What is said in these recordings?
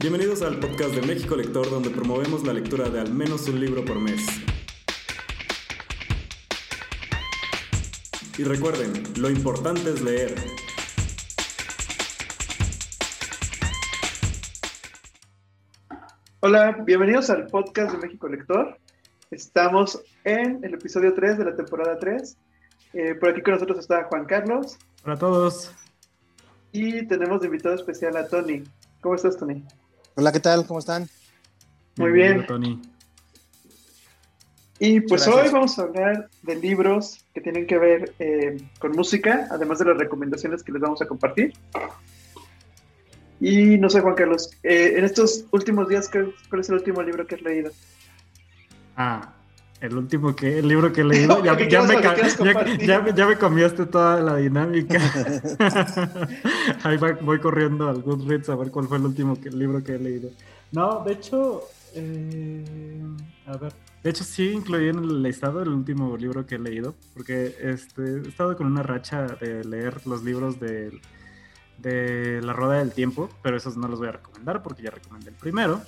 Bienvenidos al podcast de México Lector, donde promovemos la lectura de al menos un libro por mes. Y recuerden, lo importante es leer. Hola, bienvenidos al podcast de México Lector. Estamos en el episodio 3 de la temporada 3. Eh, por aquí con nosotros está Juan Carlos. Hola a todos. Y tenemos de invitado especial a Tony. ¿Cómo estás, Tony? Hola, ¿qué tal? ¿Cómo están? Muy bien. Tony. Y pues hoy vamos a hablar de libros que tienen que ver eh, con música, además de las recomendaciones que les vamos a compartir. Y no sé, Juan Carlos, eh, en estos últimos días, ¿cuál es el último libro que has leído? Ah, el último que, el libro que he leído, ya, ya, me, ya, ya, me cambiaste toda la dinámica. Ahí voy corriendo al Goodreads a ver cuál fue el último libro que he leído. No, de hecho, eh, a ver, de hecho sí incluí en el listado el último libro que he leído, porque este, he estado con una racha de leer los libros de de La Rueda del Tiempo, pero esos no los voy a recomendar porque ya recomendé el primero.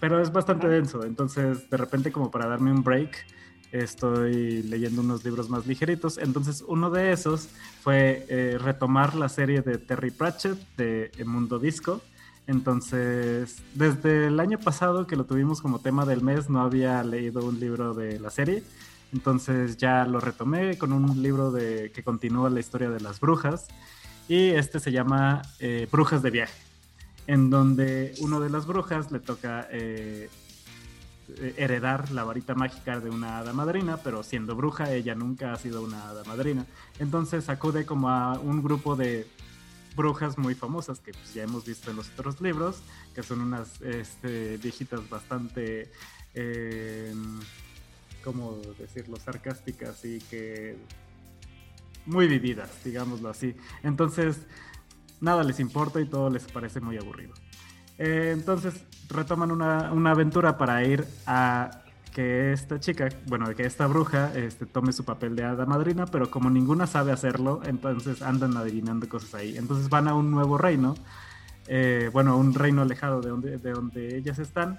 Pero es bastante denso, entonces de repente como para darme un break estoy leyendo unos libros más ligeritos. Entonces uno de esos fue eh, retomar la serie de Terry Pratchett de Mundo Disco. Entonces, desde el año pasado que lo tuvimos como tema del mes, no había leído un libro de la serie. Entonces ya lo retomé con un libro de, que continúa la historia de las brujas. Y este se llama eh, Brujas de Viaje, en donde uno de las brujas le toca eh, heredar la varita mágica de una hada madrina, pero siendo bruja ella nunca ha sido una hada madrina. Entonces acude como a un grupo de brujas muy famosas que pues, ya hemos visto en los otros libros, que son unas este, viejitas bastante, eh, ¿cómo decirlo?, sarcásticas y que muy vividas, digámoslo así. Entonces, nada les importa y todo les parece muy aburrido. Eh, entonces, retoman una, una, aventura para ir a que esta chica, bueno, que esta bruja este, tome su papel de hada madrina, pero como ninguna sabe hacerlo, entonces andan adivinando cosas ahí. Entonces van a un nuevo reino, eh, bueno, a un reino alejado de donde, de donde ellas están,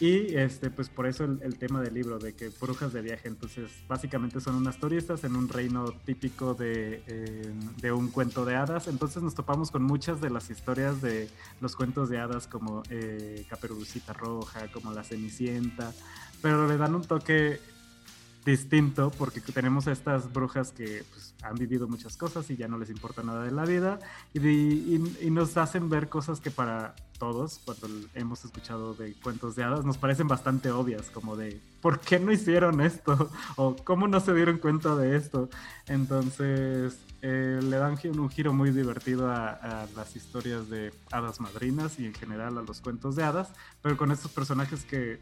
y este, pues por eso el, tema del libro, de que brujas de viaje, entonces básicamente son unas turistas en un reino típico de, eh, de, un cuento de hadas, entonces nos topamos con muchas de las historias de los cuentos de hadas como eh, Caperucita Roja, como La Cenicienta, pero le dan un toque distinto porque tenemos a estas brujas que pues, han vivido muchas cosas y ya no les importa nada de la vida y, y, nos hacen ver cosas que para todos, cuando hemos escuchado de cuentos de hadas, nos parecen bastante obvias, como de ¿por qué no hicieron esto? o ¿cómo no se dieron cuenta de esto? Entonces eh, le dan un giro muy divertido a, a, las historias de hadas madrinas y en general a los cuentos de hadas, pero con estos personajes que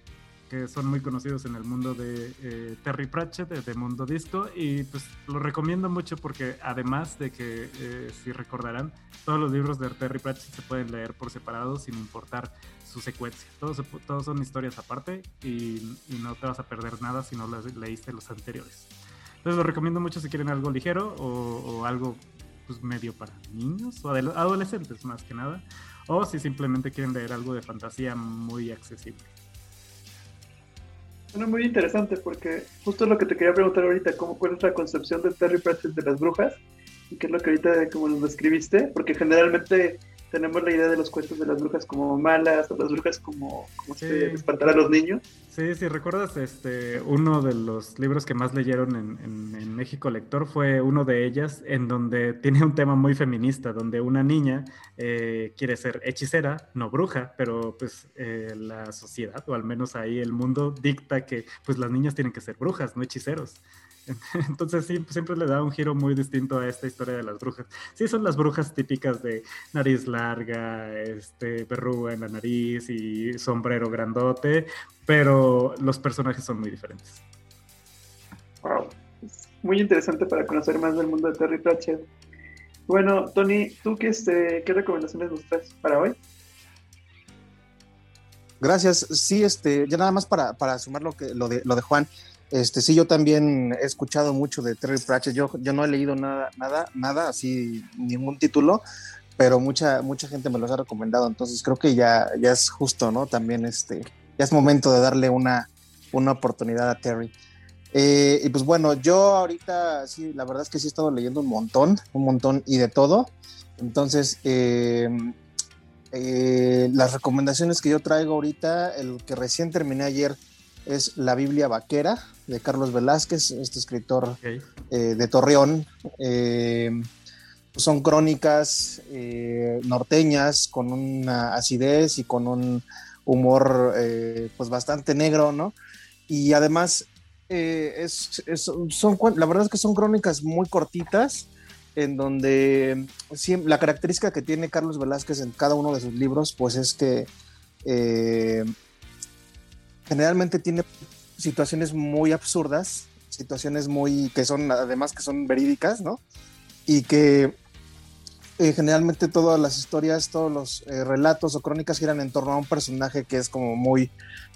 que son muy conocidos en el mundo de eh, Terry Pratchett, de, Mundo Disco, y pues lo recomiendo mucho porque además de que, eh, si recordarán, todos los libros de Terry Pratchett se pueden leer por separado sin importar su secuencia. Todos, todos son historias aparte y, no te vas a perder nada si no leíste los anteriores. Entonces lo recomiendo mucho si quieren algo ligero o, algo pues, medio para niños o adolescentes más que nada, o si simplemente quieren leer algo de fantasía muy accesible. Suena muy interesante porque justo lo que te quería preguntar ahorita, ¿cómo fue nuestra concepción de Terry Pratchett de las brujas? Y qué es lo que ahorita como nos describiste, porque generalmente tenemos la idea de los cuentos de las brujas como malas, o las brujas como, como sí. espantar a los niños. Sí, si recuerdas, este, uno de los libros que más leyeron en, en, México Lector fue uno de ellas, en donde tiene un tema muy feminista, donde una niña eh, quiere ser hechicera, no bruja, pero pues eh, la sociedad, o al menos ahí el mundo, dicta que pues las niñas tienen que ser brujas, no hechiceros. Entonces sí, siempre le da un giro muy distinto a esta historia de las brujas. Sí, son las brujas típicas de nariz larga, este, verruga en la nariz y sombrero grandote, pero los personajes son muy diferentes. Wow, es muy interesante para conocer más del mundo de Terry Pratchett. Bueno, Tony, ¿tú qué, este, qué recomendaciones nos traes para hoy? Gracias. Sí, este, ya nada más para, para sumar lo, que, lo, de, lo de Juan. Este, sí, yo también he escuchado mucho de Terry Pratchett. Yo, no he leído nada, nada, nada, así, ningún título, pero mucha, mucha gente me los ha recomendado, entonces creo que ya, ya es justo, ¿no? También este, ya es momento de darle una, una oportunidad a Terry. Eh, y pues bueno, yo ahorita sí, la verdad es que sí he estado leyendo un montón, un montón y de todo. Entonces, eh, eh, las recomendaciones que yo traigo ahorita, el que recién terminé ayer es La Biblia Vaquera de Carlos Velázquez, este escritor de Torreón. son crónicas norteñas con una acidez y con un humor pues bastante negro, ¿no? Y además eh, es, son, la verdad es que son crónicas muy cortitas, en donde la característica que tiene Carlos Velázquez en cada uno de sus libros, pues es que eh, generalmente tiene situaciones muy absurdas, situaciones muy que son además que son verídicas, ¿no? Y que eh, generalmente todas las historias, todos los relatos o crónicas giran en torno a un personaje que es como muy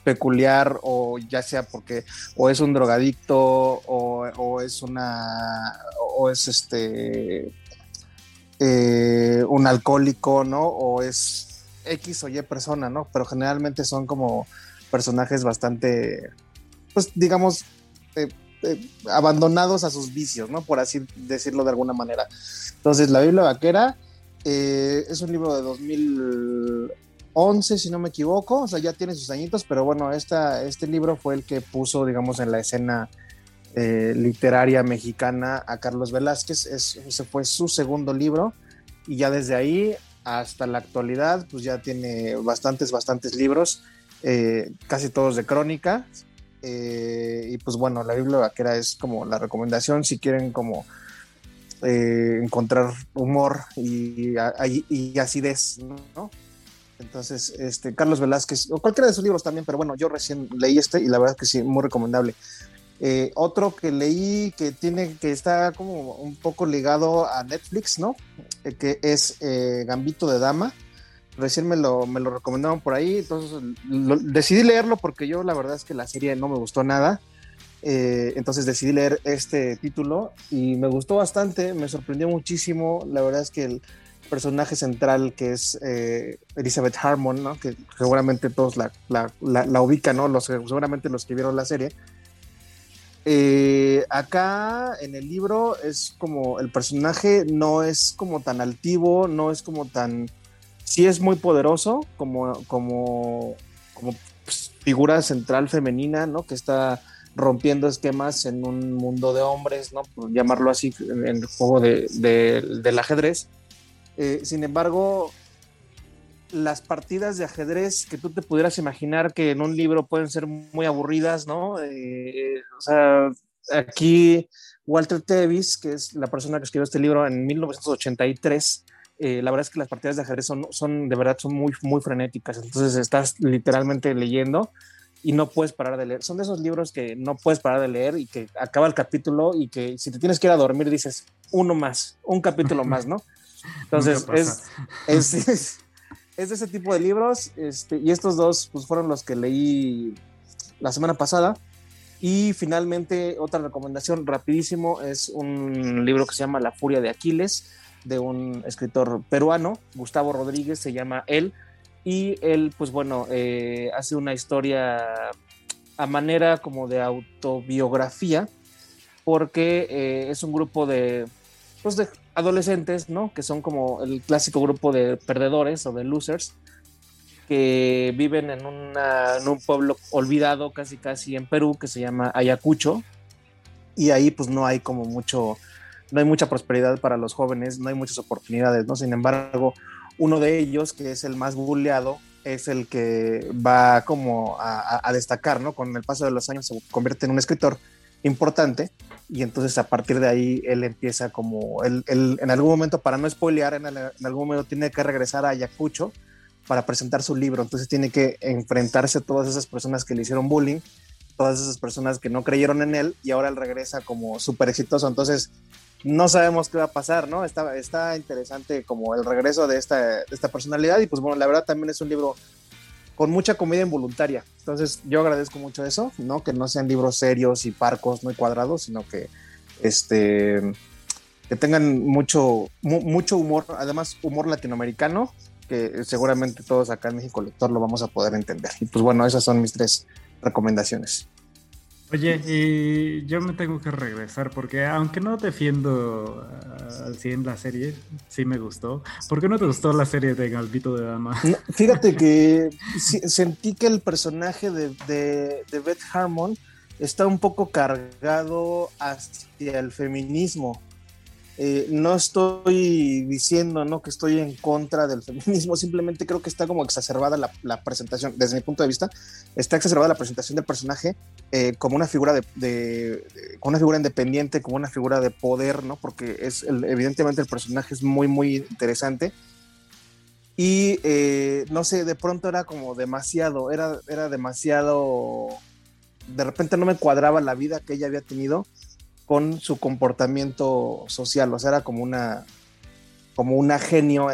peculiar o ya sea porque o es un drogadicto o, es una o es este eh, un alcohólico, ¿no? O es X o Y persona, ¿no? Pero generalmente son como personajes bastante, pues digamos, eh, eh, abandonados a sus vicios, ¿no? Por así decirlo de alguna manera. Entonces, La Biblia Vaquera es un libro de 2000 11, si no me equivoco, o sea, ya tiene sus añitos, pero bueno, esta, este libro fue el que puso, digamos, en la escena eh, literaria mexicana a Carlos Velázquez, ese fue su segundo libro, y ya desde ahí hasta la actualidad, pues ya tiene bastantes, bastantes libros, eh, casi todos de crónica, eh, y pues bueno, la Biblia Vaquera es como la recomendación si quieren como encontrar humor y, y, y acidez, ¿no? Entonces, este, Carlos Velázquez, o cualquiera de sus libros también, pero bueno, yo recién leí este y la verdad que sí, muy recomendable. Eh, otro que leí que tiene, que está como un poco ligado a Netflix, ¿no? Eh, que es eh, Gambito de Dama. Recién me lo, me lo recomendaron por ahí, entonces decidí leerlo porque yo la verdad es que la serie no me gustó nada. entonces decidí leer este título y me gustó bastante, me sorprendió muchísimo. La verdad es que el, personaje central que es eh, Elizabeth Harmon, ¿no? que seguramente todos la, la, la, ubican, ¿no? los, seguramente los que vieron la serie. Eh, acá en el libro es como el personaje no es como tan altivo, no es como tan... Sí es muy poderoso como, como, como pues, figura central femenina, ¿no? Que está rompiendo esquemas en un mundo de hombres, ¿no? Por llamarlo así, en el juego de, del ajedrez eh, sin embargo, las partidas de ajedrez que tú te pudieras imaginar que en un libro pueden ser muy aburridas, ¿no? Eh, o sea, aquí Walter Tevis, que es la persona que escribió este libro en 1983, eh, la verdad es que las partidas de ajedrez son, son de verdad, son muy, muy frenéticas. Entonces estás literalmente leyendo y no puedes parar de leer. Son de esos libros que no puedes parar de leer y que acaba el capítulo y que si te tienes que ir a dormir dices uno más, un capítulo más, ¿no? Entonces, es, es, de ese tipo de libros. Este, y estos dos pues, fueron los que leí la semana pasada. Y finalmente, otra recomendación rapidísimo es un libro que se llama La Furia de Aquiles, de un escritor peruano, Gustavo Rodríguez, se llama él. Y él, pues bueno, eh, hace una historia a manera como de autobiografía, porque eh, es un grupo de, pues de adolescentes, ¿no? Que son como el clásico grupo de perdedores o de losers que viven en, en un pueblo olvidado casi casi en Perú que se llama Ayacucho y ahí pues no hay como mucho, no hay mucha prosperidad para los jóvenes, no hay muchas oportunidades, ¿no? Sin embargo, uno de ellos, que es el más bulleado, es el que va como a, a destacar, ¿no? Con el paso de los años se convierte en un escritor importante y entonces a partir de ahí él empieza como, él, en algún momento, para no spoilear, en, algún momento tiene que regresar a Ayacucho para presentar su libro, entonces tiene que enfrentarse a todas esas personas que le hicieron bullying, todas esas personas que no creyeron en él y ahora él regresa como súper exitoso, entonces no sabemos qué va a pasar, ¿no? Está, está interesante como el regreso de esta, esta personalidad y pues bueno, la verdad también es un libro con mucha comedia involuntaria. Entonces yo agradezco mucho eso, ¿no? Que no sean libros serios y parcos, muy cuadrados, sino que este que tengan mucho, mucho humor, además humor latinoamericano, que seguramente todos acá en México Lector lo vamos a poder entender. Y pues bueno, esas son mis tres recomendaciones. Oye, y yo me tengo que regresar porque aunque no defiendo ah, al 100 la serie, sí me gustó. ¿Por qué no te gustó la serie de Galvito de Dama? fíjate que sentí que el personaje de, de, de Beth Harmon está un poco cargado hacia el feminismo. Eh, no estoy diciendo ¿no? que estoy en contra del feminismo, simplemente creo que está como exacerbada la, presentación, desde mi punto de vista, está exacerbada la presentación del personaje eh, como una figura de, como una figura independiente, como una figura de poder, ¿no? Porque es evidentemente el personaje es muy, muy interesante. Y eh, no sé, de pronto era como demasiado, era, era demasiado, de repente no me cuadraba la vida que ella había tenido con su comportamiento social, o sea, era como una, como una genio,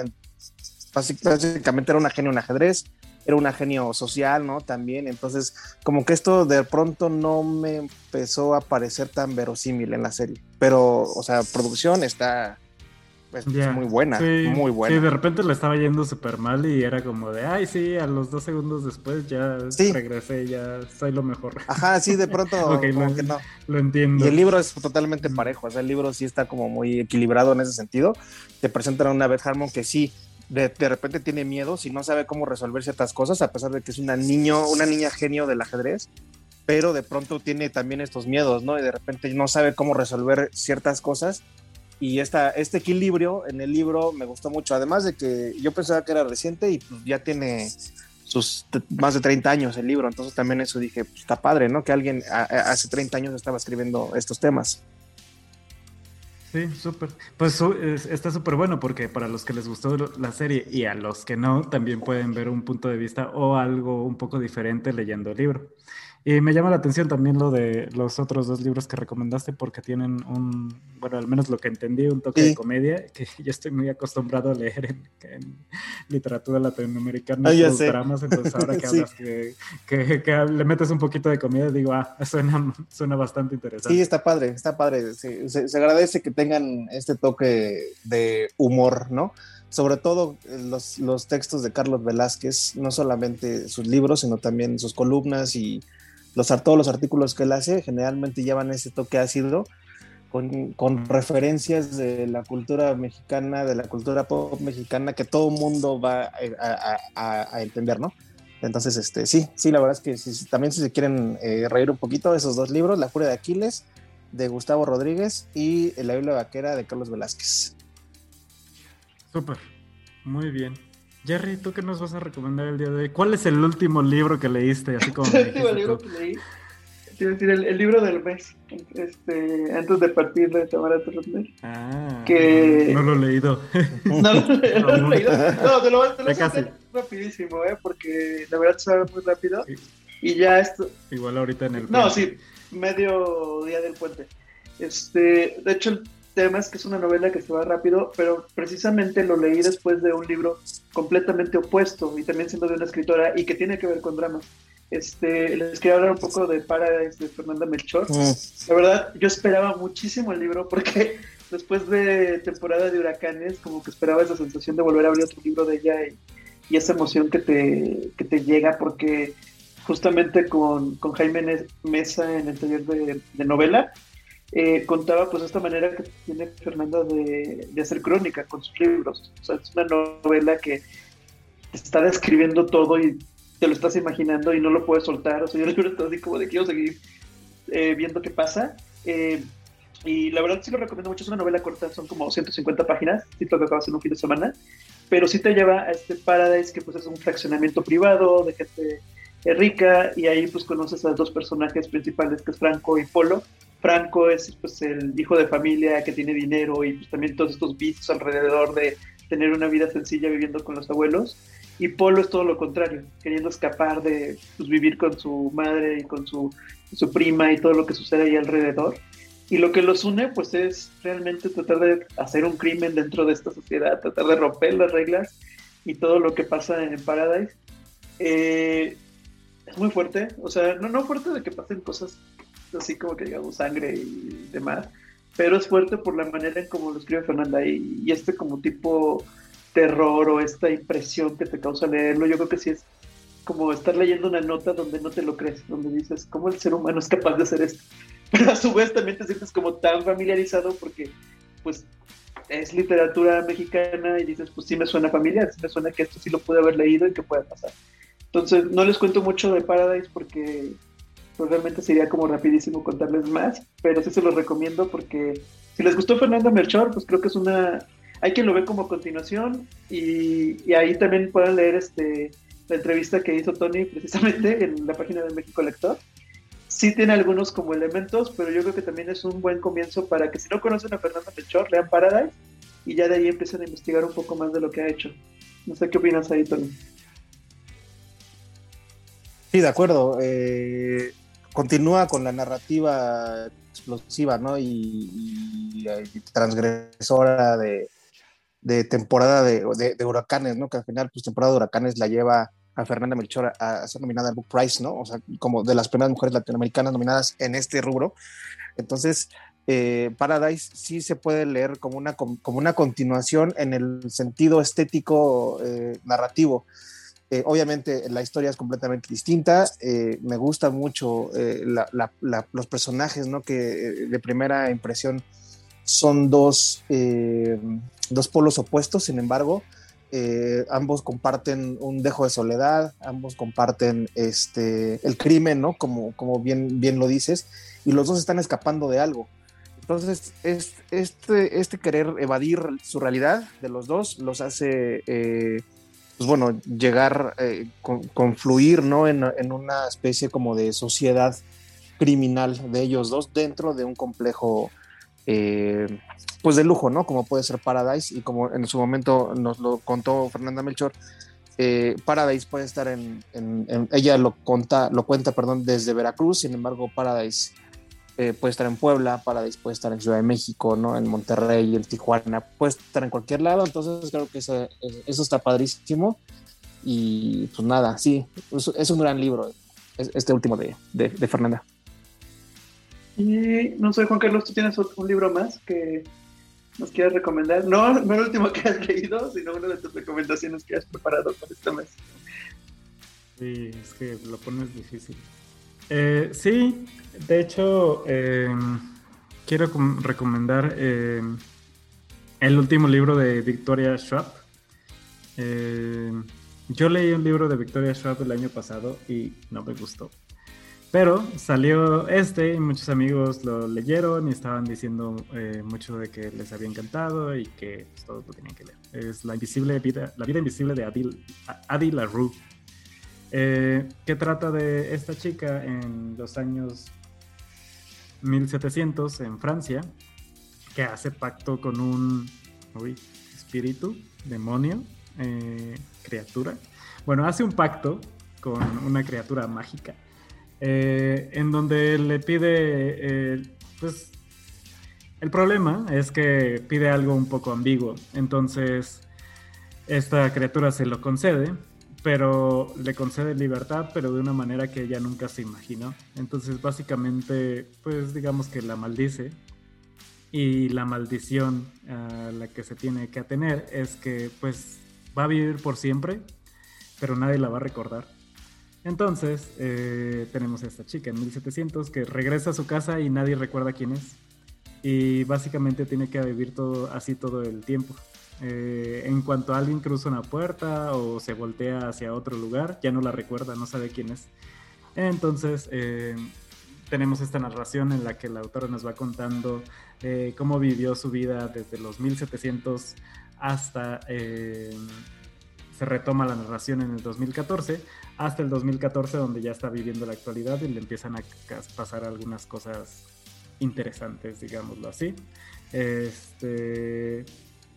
básicamente era una genio en ajedrez, era una genio social, ¿no? También, entonces, como que esto de pronto no me empezó a parecer tan verosímil en la serie, pero, o sea, producción está es muy buena, muy buena. Sí, de repente le estaba yendo súper mal y era como de, ay, sí, a los dos segundos después ya regresé, ya soy lo mejor. Ajá, sí, de pronto como lo, que no. Lo entiendo. Y el libro es totalmente parejo, o sea, el libro sí está como muy equilibrado en ese sentido. Te presentan a una Beth Harmon que sí, de, de, repente tiene miedo, si no sabe cómo resolver ciertas cosas, a pesar de que es una niño, una niña genio del ajedrez, pero de pronto tiene también estos miedos, ¿no? Y de repente no sabe cómo resolver ciertas cosas y esta, este equilibrio en el libro me gustó mucho, además de que yo pensaba que era reciente y pues ya tiene sus más de 30 años el libro, entonces también eso dije, pues, está padre, ¿no? Que alguien hace 30 años estaba escribiendo estos temas. Sí, súper. Pues está súper bueno porque para los que les gustó la serie y a los que no, también pueden ver un punto de vista o algo un poco diferente leyendo el libro. Y me llama la atención también lo de los otros dos libros que recomendaste porque tienen un, bueno, al menos lo que entendí, un toque de comedia que yo estoy muy acostumbrado a leer en, literatura latinoamericana, ah, dramas, entonces ahora que hablas que, que, le metes un poquito de comedia, digo, ah, suena, suena bastante interesante. Sí, está padre, está padre. se, se agradece que tengan este toque de humor, ¿no? sobre todo eh, los, los, textos de Carlos Velázquez, no solamente sus libros, sino también sus columnas y los, todos los artículos que él hace generalmente llevan ese toque ácido con, con, referencias de la cultura mexicana, de la cultura pop mexicana que todo mundo va a, entender, ¿no? Entonces, este, sí, sí, la verdad es que si, también si se quieren eh, reír un poquito, esos dos libros, La Furia de Aquiles, de Gustavo Rodríguez, y La Biblia Vaquera, de Carlos Velázquez. Súper, muy bien. Jerry, ¿tú qué nos vas a recomendar el día de hoy? ¿Cuál es el último libro que leíste? Así como el último libro que leí. Quiero decir, el, libro del mes, este, antes de partir de Tamara Ah, que... no, lo he leído. no, lo, he leído. No, te lo, te lo voy a hacer rapidísimo, ¿eh? porque la verdad se va muy rápido. Y ya esto... Igual ahorita en el... No, sí, medio día del puente. Este, de hecho, tema es que es una novela que se va rápido, pero precisamente lo leí después de un libro completamente opuesto y también siendo de una escritora y que tiene que ver con dramas. Este, les quería hablar un poco de Paradise de Fernanda Melchor. Mm. La verdad, yo esperaba muchísimo el libro porque después de temporada de huracanes, como que esperaba esa sensación de volver a abrir otro libro de ella y, esa emoción que te, que te llega porque justamente con, con Jaime Mesa en el taller de, de novela, eh, contaba pues esta manera que tiene Fernanda de, hacer crónica con sus libros. O sea, es una novela que está describiendo todo y te lo estás imaginando y no lo puedes soltar. O sea, yo el libro está así como de quiero seguir eh, viendo qué pasa. Eh, y la verdad sí lo recomiendo mucho. Es una novela corta, son como 150 páginas. Sí, lo que acabas en un fin de semana. Pero sí te lleva a este Paradise que pues es un fraccionamiento privado de gente rica y ahí pues conoces a dos personajes principales que es Franco y Polo Franco es pues el hijo de familia que tiene dinero y pues también todos estos vicios alrededor de tener una vida sencilla viviendo con los abuelos. Y Polo es todo lo contrario, queriendo escapar de pues, vivir con su madre y con su, su prima y todo lo que sucede ahí alrededor. Y lo que los une, pues es realmente tratar de hacer un crimen dentro de esta sociedad, tratar de romper las reglas y todo lo que pasa en Paradise. Eh, es muy fuerte, o sea, no, no fuerte de que pasen cosas así como que digamos sangre y demás, pero es fuerte por la manera en cómo lo escribe Fernanda y, y este como tipo terror o esta impresión que te causa leerlo, yo creo que sí es como estar leyendo una nota donde no te lo crees, donde dices, ¿cómo el ser humano es capaz de hacer esto? Pero a su vez también te sientes como tan familiarizado porque pues es literatura mexicana y dices, pues sí me suena familiar, sí me suena que esto sí lo pude haber leído y que pueda pasar. Entonces, no les cuento mucho de Paradise porque pues, realmente sería como rapidísimo contarles más, pero sí se los recomiendo porque si les gustó Fernando Melchor, pues creo que es una... Hay quien lo ve como continuación y, ahí también pueden leer este, la entrevista que hizo Tony precisamente en la página de México Lector. Sí tiene algunos como elementos, pero yo creo que también es un buen comienzo para que si no conocen a Fernando Melchor, lean Paradise y ya de ahí empiecen a investigar un poco más de lo que ha hecho. No sé qué opinas ahí, Tony. Sí, de acuerdo. Eh, continúa con la narrativa explosiva, ¿no? Y, y transgresora de, temporada de, huracanes, ¿no? Que al final, pues temporada de huracanes la lleva a Fernanda Melchor a, a, ser nominada al Book Prize, ¿no? O sea, como de las primeras mujeres latinoamericanas nominadas en este rubro. Entonces, eh, Paradise sí se puede leer como una, como una continuación en el sentido estético eh, narrativo. Eh, obviamente la historia es completamente distinta. Eh, me gusta mucho eh, los personajes, ¿no? Que de primera impresión son dos, dos polos opuestos, sin embargo, ambos comparten un dejo de soledad, ambos comparten este, el crimen, ¿no? Como, como bien, bien lo dices, y los dos están escapando de algo. Entonces, es, este, este querer evadir su realidad de los dos los hace pues bueno, llegar, eh, con, confluir, ¿no? En, en, una especie como de sociedad criminal de ellos dos dentro de un complejo, eh, pues de lujo, ¿no? Como puede ser Paradise y como en su momento nos lo contó Fernanda Melchor, eh, Paradise puede estar en, en, en, ella lo cuenta, lo cuenta, perdón, desde Veracruz, sin embargo Paradise eh, puede estar en Puebla, Paradise puede estar en Ciudad de México, ¿no? En Monterrey, en Tijuana, puede estar en cualquier lado, entonces creo que eso, eso está padrísimo. Y pues nada, sí, es, es un gran libro, este último de, de, de, Fernanda. Y no sé, Juan Carlos, ¿tú tienes un libro más que nos quieras recomendar? No, no el último que has leído, sino una de tus recomendaciones que has preparado para este mes. Sí, es que lo pones difícil. Eh, sí, de hecho, eh, quiero recomendar eh, el último libro de Victoria Schwab. Yo leí un libro de Victoria Schwab el año pasado y no me gustó. Pero salió este y muchos amigos lo leyeron y estaban diciendo mucho de que les había encantado y que pues, todos lo tenían que leer. Es La, invisible vida, la vida invisible de Adi, Adi LaRue. Eh, que trata de esta chica en los años 1700 en Francia, que hace pacto con un espíritu, demonio, eh, criatura. Bueno, hace un pacto con una criatura mágica, eh, en donde le pide, pues, el problema es que pide algo un poco ambiguo, entonces esta criatura se lo concede, pero le concede libertad, pero de una manera que ella nunca se imaginó. Entonces, básicamente, pues digamos que la maldice. Y la maldición a la que se tiene que atener es que, pues, va a vivir por siempre, pero nadie la va a recordar. Entonces, eh, tenemos a esta chica en 1700 que regresa a su casa y nadie recuerda quién es. Y básicamente tiene que vivir todo así todo el tiempo. Eh, en cuanto alguien cruza una puerta o se voltea hacia otro lugar, ya no la recuerda, no sabe quién es. Entonces, eh, tenemos esta narración en la que la autora nos va contando eh, cómo vivió su vida desde los 1700 hasta... Se retoma la narración en el 2014 hasta el 2014 donde ya está viviendo la actualidad y le empiezan a pasar algunas cosas interesantes, digámoslo así. Este,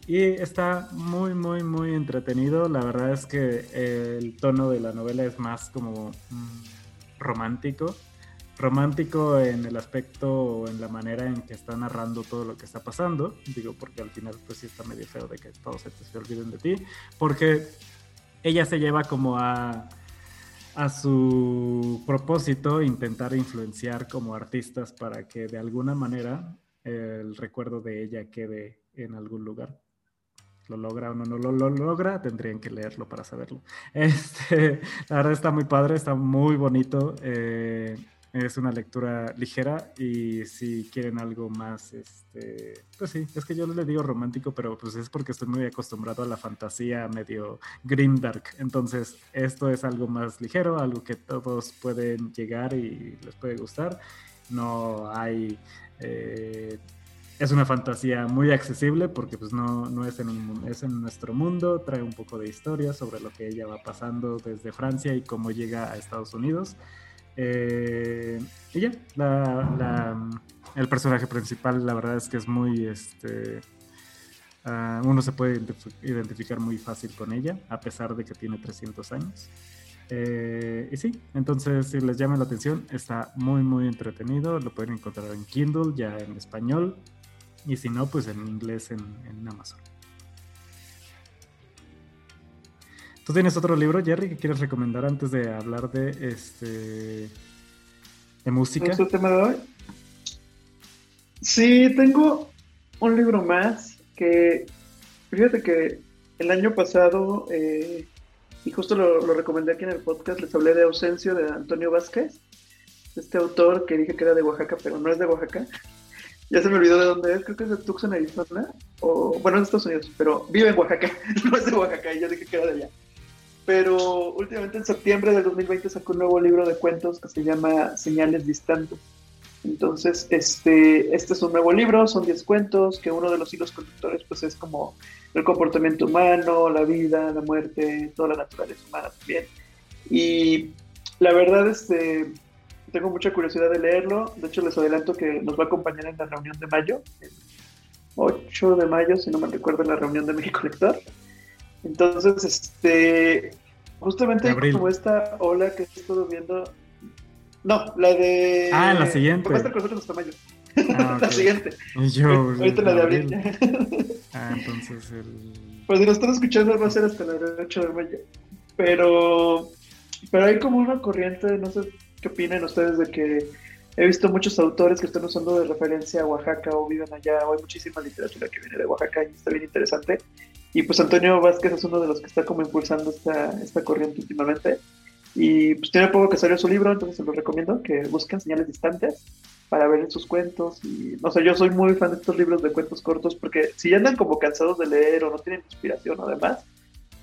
y está muy, muy, muy entretenido. La verdad es que el tono de la novela es más como mm, romántico. Romántico en el aspecto o en la manera en que está narrando todo lo que está pasando. Digo, porque al final pues sí está medio feo de que todos se, se olviden de ti. Porque ella se lleva como a, a su propósito intentar influenciar como artistas para que de alguna manera el recuerdo de ella quede en algún lugar. Lo logra o no, no lo, logra, tendrían que leerlo para saberlo. Este, la verdad está muy padre, está muy bonito. Eh, es una lectura ligera y si quieren algo más, este, pues sí, es que yo le digo romántico, pero pues es porque estoy muy acostumbrado a la fantasía medio grimdark. Entonces, esto es algo más ligero, algo que todos pueden llegar y les puede gustar. No hay... Eh, es una fantasía muy accesible porque pues no, no es, en es en nuestro mundo, trae un poco de historia sobre lo que ella va pasando desde Francia y cómo llega a Estados Unidos. Eh, y ya, el personaje principal, la verdad es que es muy, este, uh, uno se puede identificar muy fácil con ella, a pesar de que tiene 300 años. Eh, y sí, entonces si les llama la atención, está muy, muy entretenido. Lo pueden encontrar en Kindle, ya en español. Y si no, pues en inglés en, Amazon. ¿Tú tienes otro libro, Jerry, que quieres recomendar antes de hablar de este de música? ¿Este tema de hoy? Sí, tengo un libro más que fíjate que el año pasado eh, y justo lo, lo, recomendé aquí en el podcast, les hablé de Ausencio de Antonio Vázquez, este autor que dije que era de Oaxaca, pero no es de Oaxaca. Ya se me olvidó de dónde es, creo que es de Tucson, Arizona, o bueno, en Estados Unidos, pero vive en Oaxaca, no es de Oaxaca, y yo dije que era de allá pero últimamente en septiembre del 2020 sacó un nuevo libro de cuentos que se llama Señales Distantes. Entonces, este, este es un nuevo libro, son 10 cuentos, que uno de los hilos conductores pues es como el comportamiento humano, la vida, la muerte, toda la naturaleza humana también. Y la verdad, este, tengo mucha curiosidad de leerlo, de hecho les adelanto que nos va a acompañar en la reunión de mayo, el 8 de mayo, si no me recuerdo, en la reunión de México Lector. Entonces, este, justamente como esta ola que estoy viendo. No, la de. Ah, la siguiente. Va a estar con nosotros hasta mayo. Ah, la siguiente. Yo, Ahorita la de abril. ah, entonces el. Pues si lo están escuchando va a ser hasta el 8 de mayo. Pero. Pero hay como una corriente, no sé qué opinan ustedes de que he visto muchos autores que están usando de referencia a Oaxaca o viven allá, o hay muchísima literatura que viene de Oaxaca y está bien interesante. Y pues Antonio Vázquez es uno de los que está como impulsando esta, esta corriente últimamente. Y pues tiene poco que salió su libro, entonces se lo recomiendo, que busquen señales distantes para ver sus cuentos. Y no sé, yo soy muy fan de estos libros de cuentos cortos porque si ya andan como cansados de leer o no tienen inspiración o demás,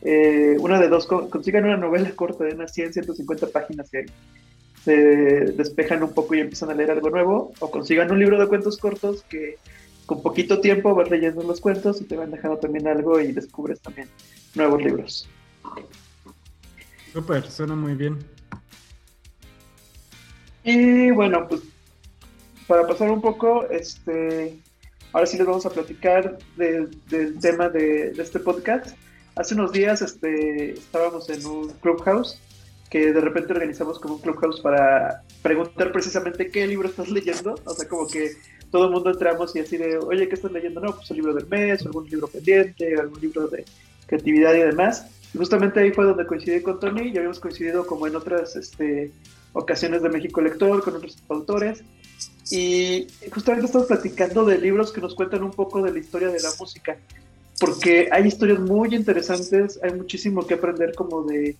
eh, una de dos, consigan una novela corta de unas 100, 150 páginas y se despejan un poco y empiezan a leer algo nuevo, o consigan un libro de cuentos cortos que con poquito tiempo vas leyendo los cuentos y te van dejando también algo y descubres también nuevos libros. Súper, suena muy bien. Y bueno, pues para pasar un poco, este, ahora sí les vamos a platicar del tema de, este podcast. Hace unos días este, estábamos en un clubhouse que de repente organizamos como un clubhouse para preguntar precisamente qué libro estás leyendo. O sea, como que todo el mundo entramos y así de, oye, ¿qué estás leyendo? No, pues el libro del mes, algún libro pendiente, algún libro de creatividad y demás. Y justamente ahí fue donde coincidí con Tony y habíamos coincidido como en otras este, ocasiones de México Lector, con otros autores. Y justamente estamos platicando de libros que nos cuentan un poco de la historia de la música, porque hay historias muy interesantes, hay muchísimo que aprender como de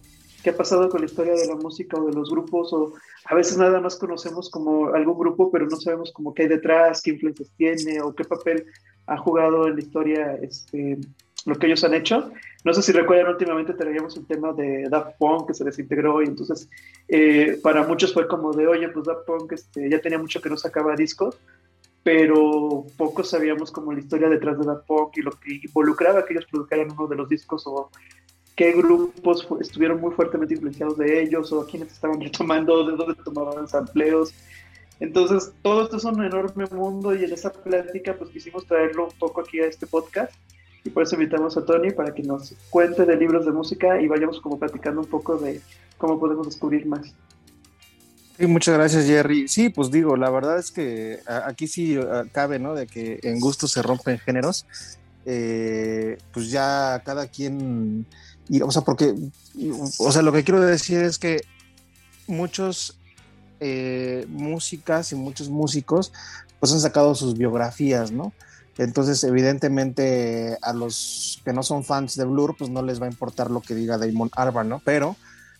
qué ha pasado con la historia de la música o de los grupos, o a veces nada más conocemos como algún grupo, pero no sabemos como qué hay detrás, qué influencias tiene o qué papel ha jugado en la historia este, lo que ellos han hecho. No sé si recuerdan, últimamente traíamos el tema de Daft Punk que se desintegró y entonces eh, para muchos fue como de, oye, pues Daft Punk este, ya tenía mucho que no sacaba discos, pero pocos sabíamos como la historia detrás de Daft Punk y lo que involucraba que ellos produjeran uno de los discos o qué grupos estuvieron muy fuertemente influenciados de ellos o a quienes estaban retomando, de dónde tomaban empleos. Entonces, todo esto es un enorme mundo y en esa plática pues quisimos traerlo un poco aquí a este podcast y por eso invitamos a Tony para que nos cuente de libros de música y vayamos como platicando un poco de cómo podemos descubrir más. Sí, muchas gracias Jerry. Sí, pues digo, la verdad es que aquí sí cabe, ¿no? De que en gusto se rompen géneros. Eh, pues ya cada quien o sea, porque, o sea, lo que quiero decir es que muchos eh, músicas y muchos músicos, pues han sacado sus biografías, ¿no? Entonces, evidentemente, a los que no son fans de Blur, pues no les va a importar lo que diga Damon Albarn, ¿no? Pero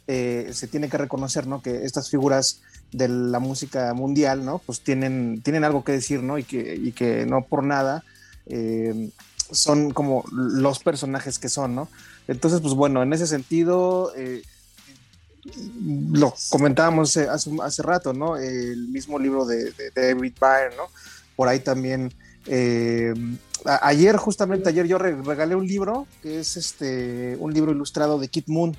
eh, se tiene que reconocer, ¿no? Que estas figuras de la música mundial, ¿no? Pues tienen, tienen algo que decir, ¿no? Y que, y que no por nada eh, son como los personajes que son, ¿no? Entonces, pues bueno, en ese sentido, eh, lo comentábamos hace, hace, rato, ¿no? El mismo libro de, David Byrne, ¿no? Por ahí también eh, ayer, justamente ayer, yo regalé un libro que es este un libro ilustrado de Kit Moon,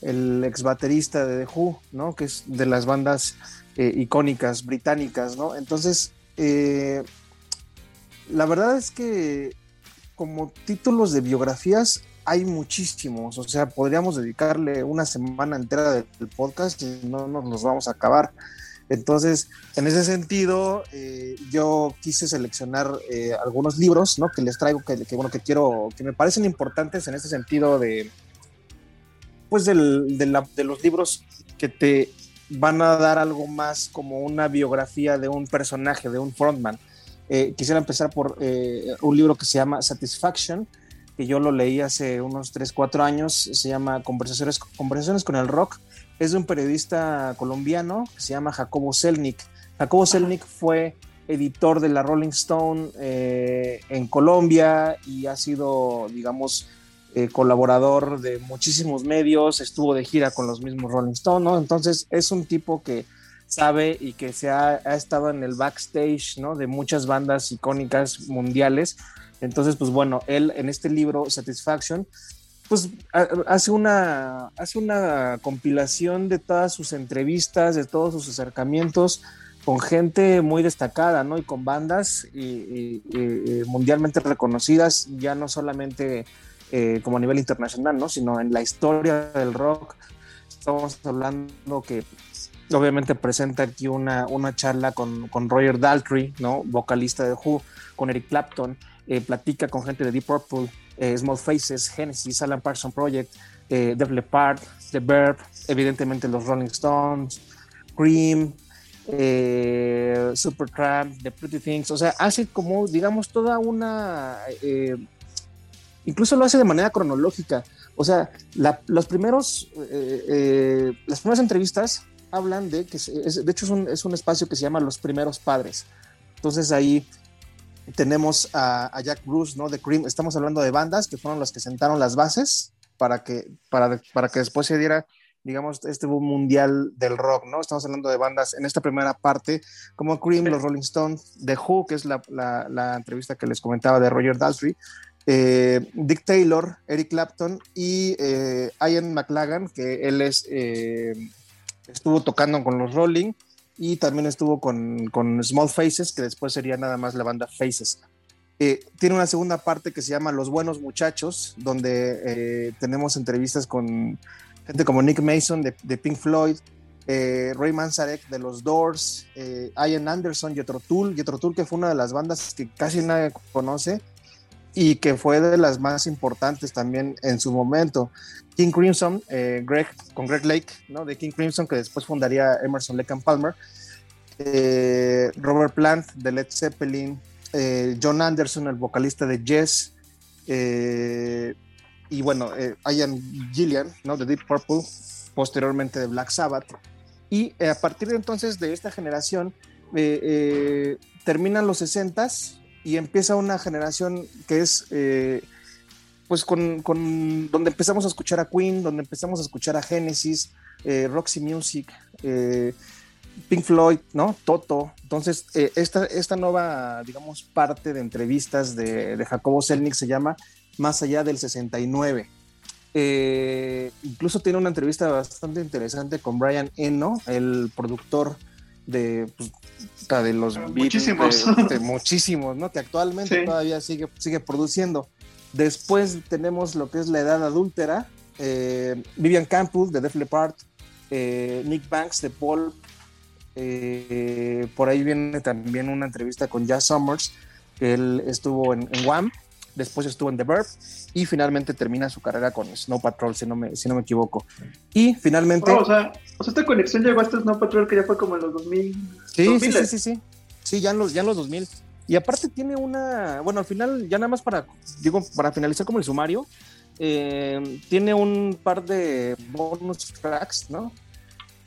el ex baterista de The Who, ¿no? Que es de las bandas eh, icónicas británicas, ¿no? Entonces, eh, la verdad es que como títulos de biografías hay muchísimos, o sea, podríamos dedicarle una semana entera del podcast y no nos los vamos a acabar. Entonces, en ese sentido, eh, yo quise seleccionar eh, algunos libros, ¿no? Que les traigo, que, bueno, que quiero, que me parecen importantes en ese sentido de, pues, de, los libros que te van a dar algo más como una biografía de un personaje, de un frontman. Eh, quisiera empezar por un libro que se llama Satisfaction, que yo lo leí hace unos 3, 4 años, se llama Conversaciones, Conversaciones con el Rock, es de un periodista colombiano que se llama Jacobo Selnik. Jacobo Selnik fue editor de la Rolling Stone eh, en Colombia y ha sido, digamos, eh, colaborador de muchísimos medios, estuvo de gira con los mismos Rolling Stone, ¿no? Entonces es un tipo que sabe y que se ha, estado en el backstage, ¿no? De muchas bandas icónicas mundiales. Entonces, pues bueno, él en este libro, Satisfaction, pues hace una, hace una compilación de todas sus entrevistas, de todos sus acercamientos con gente muy destacada, ¿no? Y con bandas y, mundialmente reconocidas, ya no solamente eh, como a nivel internacional, ¿no? Sino en la historia del rock. Estamos hablando que obviamente presenta aquí una, una charla con, con, Roger Daltrey, ¿no? Vocalista de Who, con Eric Clapton, eh, platica con gente de Deep Purple, eh, Small Faces, Genesis, Alan Parsons Project, eh, Def Leppard, The Verb, evidentemente los Rolling Stones, Cream, eh, Supertramp, The Pretty Things, o sea, hace como, digamos, toda una... Incluso lo hace de manera cronológica, o sea, los primeros, las primeras entrevistas hablan de que, de hecho es un, es un espacio que se llama Los Primeros Padres, entonces ahí tenemos a, Jack Bruce, ¿no? De Cream. Estamos hablando de bandas que fueron las que sentaron las bases para que, para, para que después se diera, digamos, este boom mundial del rock, ¿no? Estamos hablando de bandas en esta primera parte, como Cream, los Rolling Stones, The Who, que es la, la, entrevista que les comentaba de Roger Daltrey, eh, Dick Taylor, Eric Clapton y eh, Ian McLagan, que él es, eh, estuvo tocando con los Rolling y también estuvo con, con, Small Faces, que después sería nada más la banda Faces. Eh, tiene una segunda parte que se llama Los Buenos Muchachos, donde eh, tenemos entrevistas con gente como Nick Mason de, de Pink Floyd, eh, Ray Manzarek de los Doors, Ian Anderson, Jethro Tull, Jethro Tull que fue una de las bandas que casi nadie conoce y que fue de las más importantes también en su momento. King Crimson, eh, Greg, con Greg Lake, ¿no? de King Crimson, que después fundaría Emerson Lake and Palmer, eh, Robert Plant de Led Zeppelin, eh, John Anderson, el vocalista de Jess, y bueno, Ian Gillian ¿no? de Deep Purple, posteriormente de Black Sabbath. Y a partir de entonces de esta generación, terminan los 60s y empieza una generación que es pues con, con, donde empezamos a escuchar a Queen, donde empezamos a escuchar a Genesis, eh, Roxy Music, eh, Pink Floyd, ¿no? Toto. Entonces, eh, esta, esta nueva, digamos, parte de entrevistas de, de Jacobo Selnick se llama Más allá del 69. incluso tiene una entrevista bastante interesante con Brian Eno, el productor de, pues, de los muchísimos, muchísimos, ¿no? Que actualmente todavía sigue, sigue produciendo. Después tenemos lo que es la edad adúltera, eh, Vivian Campbell de Def Leppard, eh, Nick Banks de Paul. Eh, por ahí viene también una entrevista con Jazz Summers, que él estuvo en, Wham, después estuvo en The Verb y finalmente termina su carrera con Snow Patrol, si no me, si no me equivoco. Y finalmente... o, sea, esta conexión llegó hasta Snow Patrol que ya fue como en los 2000. Sí, sí, sí, sí, Sí, ya en los, ya en los 2000. Y aparte tiene una, bueno, al final, ya nada más para, digo, para finalizar como el sumario, eh, tiene un par de bonus tracks, ¿no?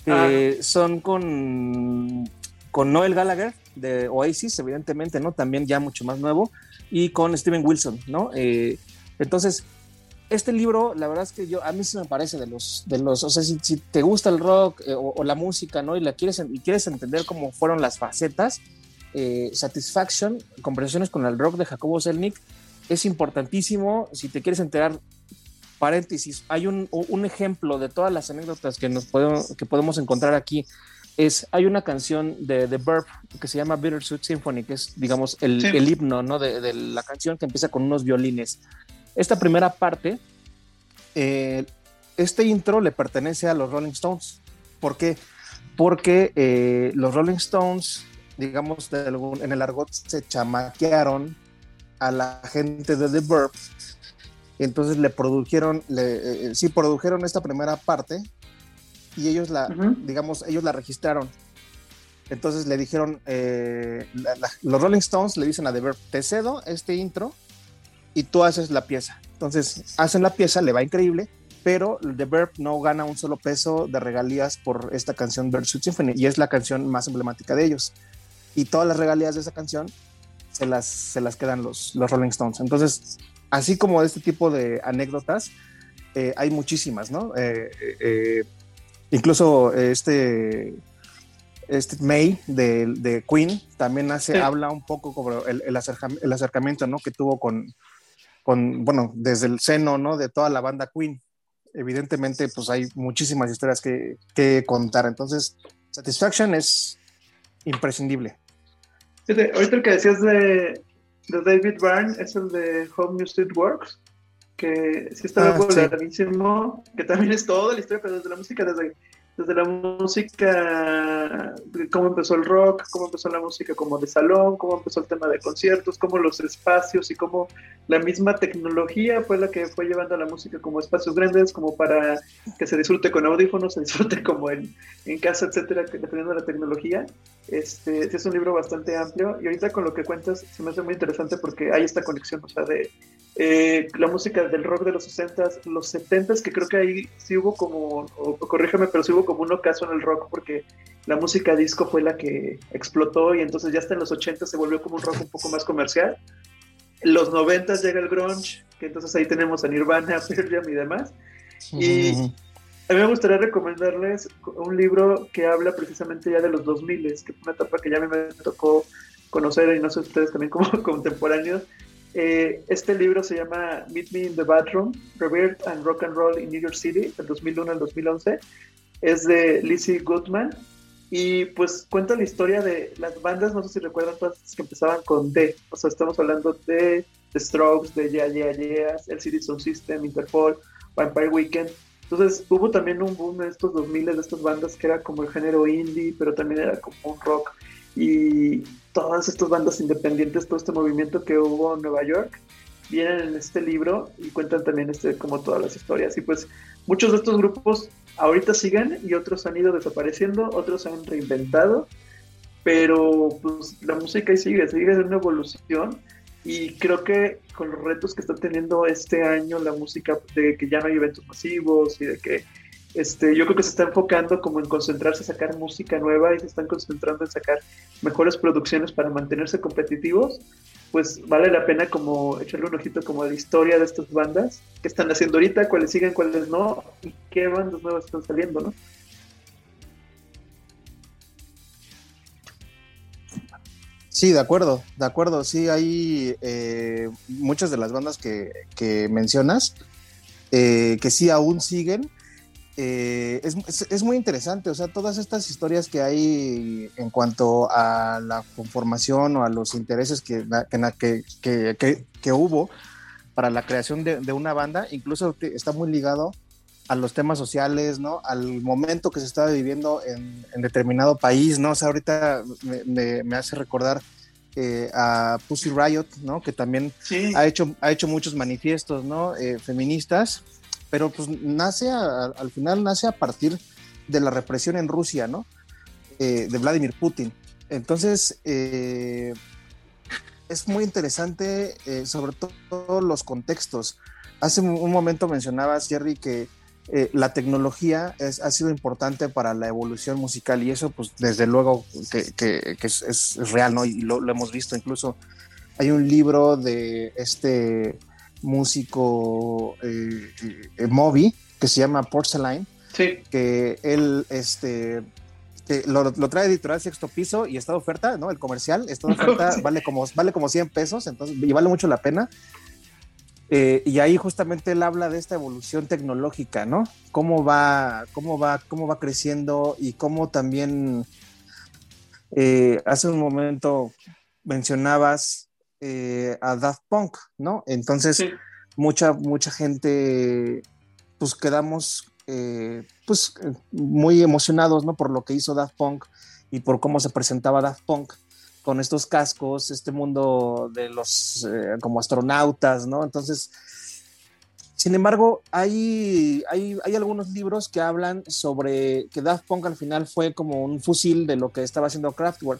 Que son con, con Noel Gallagher de Oasis, evidentemente, ¿no? También ya mucho más nuevo, y con Steven Wilson, ¿no? Eh, entonces, este libro, la verdad es que yo, a mí sí me parece de los, de los, o sea, si, te gusta el rock eh, o, la música, ¿no? Y la quieres, y quieres entender cómo fueron las facetas, eh, Satisfaction, conversaciones con el rock de Jacobo Selnick, es importantísimo si te quieres enterar. Paréntesis, hay un, un ejemplo de todas las anécdotas que, nos podemos, que podemos encontrar aquí. Es, hay una canción de The Burp que se llama Bittersweet Symphony, que es, digamos, el, el himno ¿no? de, de, la canción que empieza con unos violines. Esta primera parte, eh, este intro le pertenece a los Rolling Stones. ¿Por qué? Porque eh, los Rolling Stones digamos, en el argot se chamaquearon a la gente de The Verb. Entonces le produjeron, le, eh, sí, produjeron esta primera parte y ellos la, digamos, ellos la registraron. Entonces le dijeron, eh, los Rolling Stones le dicen a The Verb, te cedo este intro y tú haces la pieza. Entonces hacen la pieza, le va increíble, pero The Verb no gana un solo peso de regalías por esta canción Versus Symphony y es la canción más emblemática de ellos y todas las regalías de esa canción se las, se las quedan los, los Rolling Stones. Entonces, así como este tipo de anécdotas, eh, hay muchísimas, ¿no? Eh, eh, incluso este, este May de, de Queen también hace, habla un poco sobre el, el, acercamiento, ¿no? Que tuvo con, con, bueno, desde el seno, ¿no? De toda la banda Queen. Evidentemente, pues hay muchísimas historias que, que contar. Entonces, Satisfaction es imprescindible ahorita el que decías de, de, David Byrne es el de Home Music Works, que sí está ah, popularísimo, que también es toda la historia, pero desde la música, desde desde la música, cómo empezó el rock, cómo empezó la música como de salón, cómo empezó el tema de conciertos, cómo los espacios y cómo la misma tecnología fue la que fue llevando a la música como espacios grandes, como para que se disfrute con audífonos, se disfrute como en, en casa, etcétera, dependiendo de la tecnología. Este, es un libro bastante amplio y ahorita con lo que cuentas se me hace muy interesante porque hay esta conexión, o sea, de eh, la música del rock de los 60s, los 70s, que creo que ahí sí hubo como, o, corrígeme, pero sí hubo como un ocaso en el rock porque la música disco fue la que explotó y entonces ya hasta en los 80 se volvió como un rock un poco más comercial. Los 90 llega el grunge, que entonces ahí tenemos a Nirvana, Pearl Jam y demás. Y a mí me gustaría recomendarles un libro que habla precisamente ya de los 2000, que fue una etapa que ya me tocó conocer y no sé ustedes también como contemporáneos, eh, este libro se llama Meet Me in the Bathroom, Revert and Rock and Roll in New York City, del 2001 al 2011. Es de Lizzie Goodman y pues cuenta la historia de las bandas, no sé si recuerdan todas que empezaban con D, o sea, estamos hablando de The Strokes, de Yeah Yeah Yeahs, el Citizen System, Interpol, Vampire Weekend. Entonces hubo también un boom en estos 2000 de estas bandas que era como el género indie, pero también era como un rock y todas estas bandas independientes, todo este movimiento que hubo en Nueva York, vienen en este libro y cuentan también este, como todas las historias. Y pues muchos de estos grupos ahorita siguen y otros han ido desapareciendo, otros han reinventado, pero pues la música ahí sigue, sigue en una evolución y creo que con los retos que está teniendo este año la música, de que ya no hay eventos masivos y de que este, yo creo que se está enfocando como en concentrarse a sacar música nueva y se están concentrando en sacar mejores producciones para mantenerse competitivos, pues vale la pena como echarle un ojito como a la historia de estas bandas, qué están haciendo ahorita, cuáles siguen, cuáles no, y qué bandas nuevas están saliendo, ¿no? Sí, de acuerdo, de acuerdo. Sí, hay eh, muchas de las bandas que, mencionas eh, que sí aún siguen eh, es, muy interesante, o sea, todas estas historias que hay en cuanto a la conformación o a los intereses que, que, que, hubo para la creación de, una banda, incluso está muy ligado a los temas sociales, ¿no? Al momento que se estaba viviendo en, determinado país, ¿no? O sea, ahorita me, hace recordar eh, a Pussy Riot, ¿no? Que también ha, hecho, ha hecho muchos manifiestos, ¿no? Eh, feministas pero pues nace al final nace a partir de la represión en Rusia, ¿no? Eh, de Vladimir Putin. Entonces, eh, es muy interesante, eh, sobre todo los contextos. Hace un momento mencionabas, Jerry, que eh, la tecnología ha sido importante para la evolución musical y eso, pues, desde luego que, es, real, ¿no? Y lo, hemos visto. Incluso hay un libro de este músico eh, Moby que se llama Porcelain, que él, este, lo, trae editorial sexto piso y está de oferta, ¿no? El comercial, está de oferta, vale, como, vale como 100 pesos, entonces, y vale mucho la pena. Eh, y ahí justamente él habla de esta evolución tecnológica, ¿no? Cómo va, cómo va, cómo va creciendo y cómo también eh, hace un momento mencionabas eh, a Daft Punk, ¿no? Entonces, mucha, mucha gente, pues quedamos eh, pues eh, muy emocionados ¿no? por lo que hizo Daft Punk y por cómo se presentaba Daft Punk con estos cascos, este mundo de los eh, como astronautas, ¿no? Entonces, sin embargo, hay, hay, hay, algunos libros que hablan sobre que Daft Punk al final fue como un fusil de lo que estaba haciendo Kraftwerk.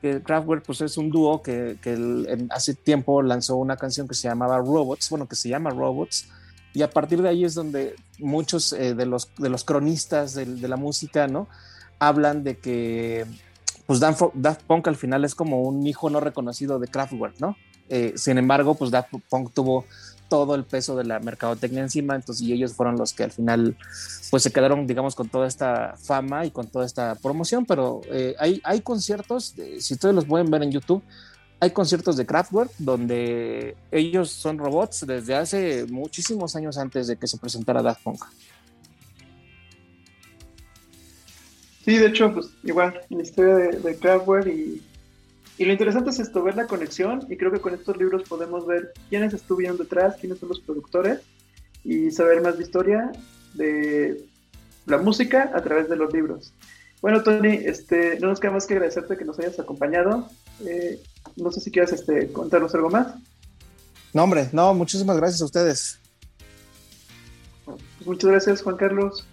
Que Kraftwerk pues es un dúo que, hace tiempo lanzó una canción que se llamaba Robots, bueno, que se llama Robots, y a partir de ahí es donde muchos eh, de, los, de los cronistas de, la música, ¿no? Hablan de que pues Daft, Punk al final es como un hijo no reconocido de Kraftwerk, ¿no? Eh, sin embargo, pues Daft Punk tuvo todo el peso de la mercadotecnia encima, entonces y ellos fueron los que al final pues se quedaron, digamos, con toda esta fama y con toda esta promoción, pero eh, hay, hay conciertos, si ustedes los pueden ver en YouTube, hay conciertos de Kraftwerk donde ellos son robots desde hace muchísimos años antes de que se presentara Daft Punk. Sí, de hecho, pues igual, la historia de, Kraftwerk y, y, lo interesante es esto, ver la conexión y creo que con estos libros podemos ver quiénes estuvieron detrás, quiénes son los productores y saber más de historia de la música a través de los libros. Bueno, Tony, este, no nos queda más que agradecerte que nos hayas acompañado. Eh, no sé si quieres este, contarnos algo más. No, hombre, no, muchísimas gracias a ustedes. Pues muchas gracias, Juan Carlos.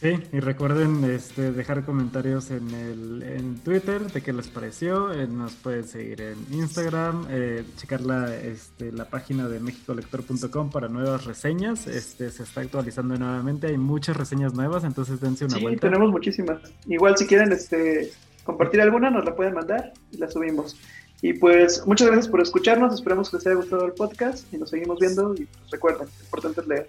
Sí, y recuerden este, dejar comentarios en, el, en Twitter de qué les pareció. Eh, nos pueden seguir en Instagram, eh, checar la, este, la página de mexicolector.com para nuevas reseñas. Este, se está actualizando nuevamente, hay muchas reseñas nuevas, entonces dense una sí, vuelta. tenemos muchísimas. Igual si quieren este, compartir alguna, nos la pueden mandar y la subimos. Y pues muchas gracias por escucharnos, esperamos que les haya gustado el podcast y nos seguimos viendo y pues, recuerden, lo importante es leer.